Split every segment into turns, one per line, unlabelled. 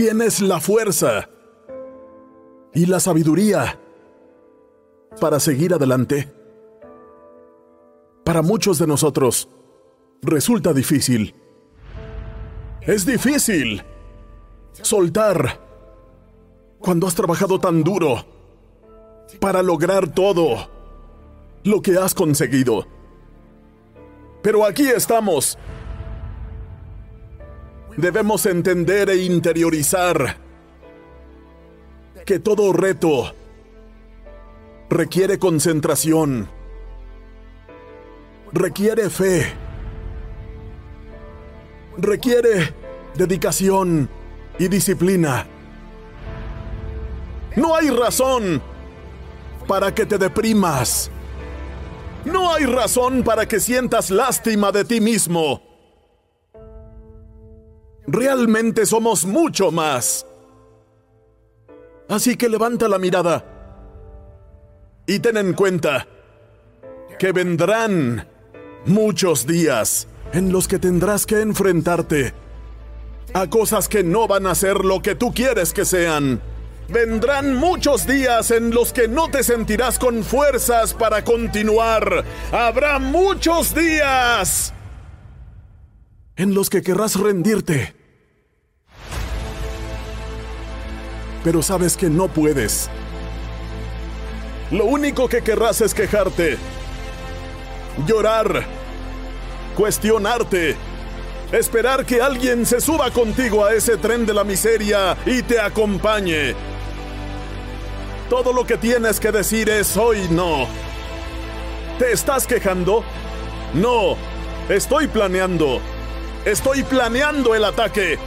Tienes la fuerza y la sabiduría para seguir adelante. Para muchos de nosotros resulta difícil. Es difícil soltar cuando has trabajado tan duro para lograr todo lo que has conseguido. Pero aquí estamos. Debemos entender e interiorizar que todo reto requiere concentración, requiere fe, requiere dedicación y disciplina. No hay razón para que te deprimas. No hay razón para que sientas lástima de ti mismo. Realmente somos mucho más. Así que levanta la mirada y ten en cuenta que vendrán muchos días en los que tendrás que enfrentarte a cosas que no van a ser lo que tú quieres que sean. Vendrán muchos días en los que no te sentirás con fuerzas para continuar. Habrá muchos días en los que querrás rendirte. Pero sabes que no puedes. Lo único que querrás es quejarte, llorar, cuestionarte, esperar que alguien se suba contigo a ese tren de la miseria y te acompañe. Todo lo que tienes que decir es hoy no. ¿Te estás quejando? No, estoy planeando. Estoy planeando el ataque.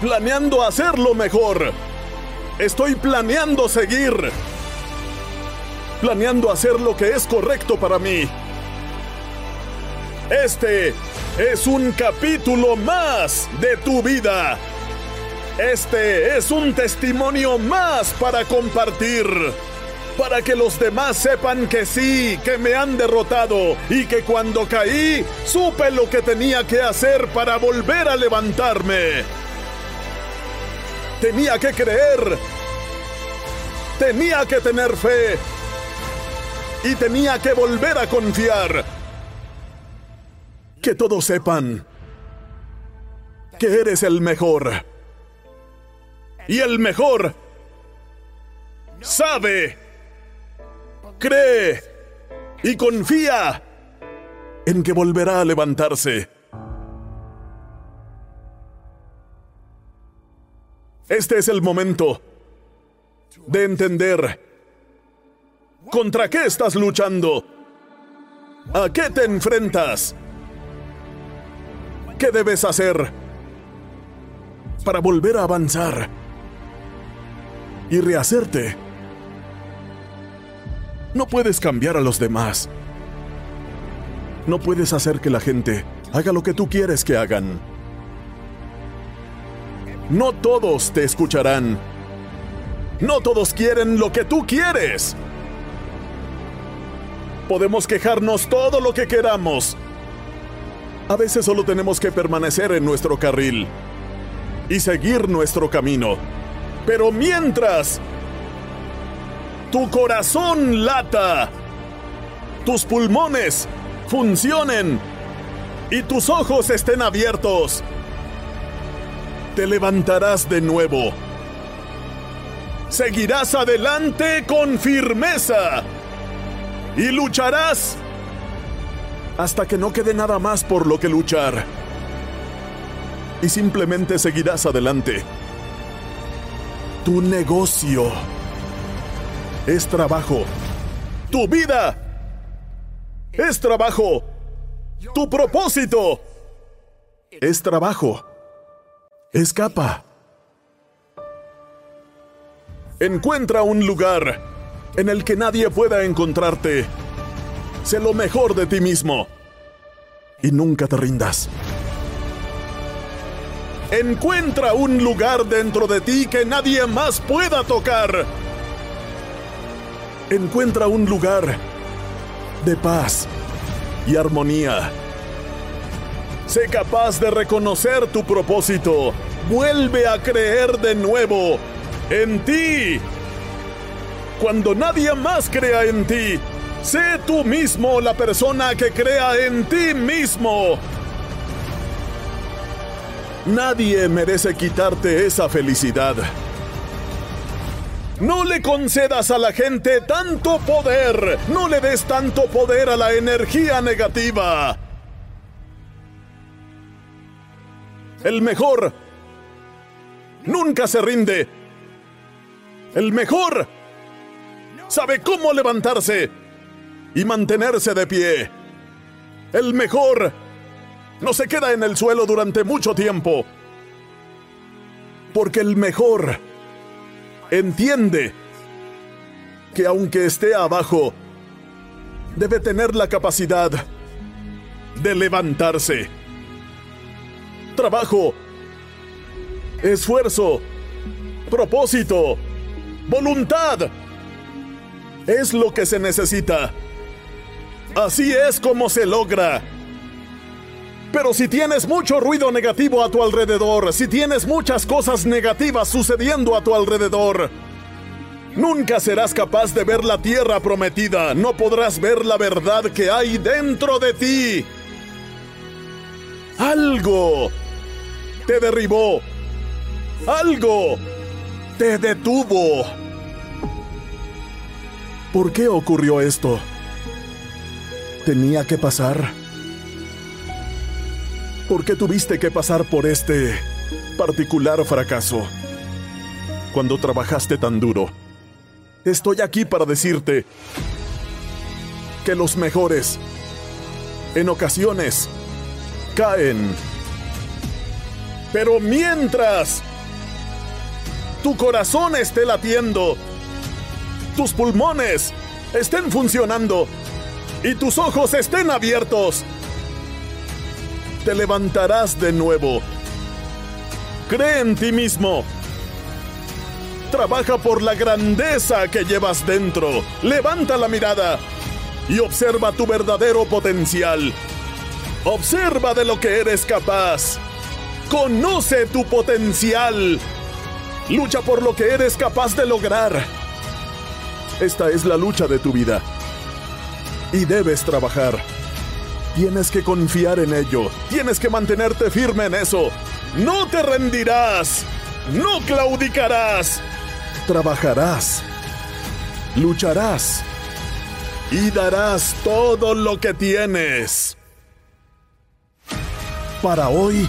Planeando hacerlo mejor. Estoy planeando seguir. Planeando hacer lo que es correcto para mí. Este es un capítulo más de tu vida. Este es un testimonio más para compartir. Para que los demás sepan que sí, que me han derrotado y que cuando caí supe lo que tenía que hacer para volver a levantarme. Tenía que creer. Tenía que tener fe. Y tenía que volver a confiar. Que todos sepan que eres el mejor. Y el mejor sabe, cree y confía en que volverá a levantarse. Este es el momento de entender contra qué estás luchando, a qué te enfrentas, qué debes hacer para volver a avanzar y rehacerte. No puedes cambiar a los demás. No puedes hacer que la gente haga lo que tú quieres que hagan. No todos te escucharán. No todos quieren lo que tú quieres. Podemos quejarnos todo lo que queramos. A veces solo tenemos que permanecer en nuestro carril y seguir nuestro camino. Pero mientras tu corazón lata, tus pulmones funcionen y tus ojos estén abiertos, te levantarás de nuevo. Seguirás adelante con firmeza y lucharás hasta que no quede nada más por lo que luchar. Y simplemente seguirás adelante. Tu negocio es trabajo. Tu vida es trabajo. Tu propósito es trabajo. Escapa. Encuentra un lugar en el que nadie pueda encontrarte. Sé lo mejor de ti mismo. Y nunca te rindas. Encuentra un lugar dentro de ti que nadie más pueda tocar. Encuentra un lugar de paz y armonía. Sé capaz de reconocer tu propósito. Vuelve a creer de nuevo en ti. Cuando nadie más crea en ti, sé tú mismo la persona que crea en ti mismo. Nadie merece quitarte esa felicidad. No le concedas a la gente tanto poder. No le des tanto poder a la energía negativa. El mejor nunca se rinde. El mejor sabe cómo levantarse y mantenerse de pie. El mejor no se queda en el suelo durante mucho tiempo. Porque el mejor entiende que aunque esté abajo, debe tener la capacidad de levantarse. Trabajo, esfuerzo, propósito, voluntad. Es lo que se necesita. Así es como se logra. Pero si tienes mucho ruido negativo a tu alrededor, si tienes muchas cosas negativas sucediendo a tu alrededor, nunca serás capaz de ver la tierra prometida, no podrás ver la verdad que hay dentro de ti. Algo te derribó, algo te detuvo. ¿Por qué ocurrió esto? ¿Tenía que pasar? ¿Por qué tuviste que pasar por este particular fracaso? Cuando trabajaste tan duro. Estoy aquí para decirte que los mejores, en ocasiones, caen. Pero mientras tu corazón esté latiendo, tus pulmones estén funcionando y tus ojos estén abiertos, te levantarás de nuevo. Cree en ti mismo. Trabaja por la grandeza que llevas dentro. Levanta la mirada y observa tu verdadero potencial. Observa de lo que eres capaz. Conoce tu potencial. Lucha por lo que eres capaz de lograr. Esta es la lucha de tu vida. Y debes trabajar. Tienes que confiar en ello. Tienes que mantenerte firme en eso. No te rendirás. No claudicarás. Trabajarás. Lucharás. Y darás todo lo que tienes. Para hoy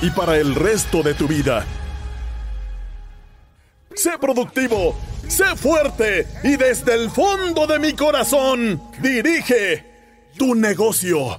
y para el resto de tu vida. Sé productivo, sé fuerte y desde el fondo de mi corazón dirige tu negocio.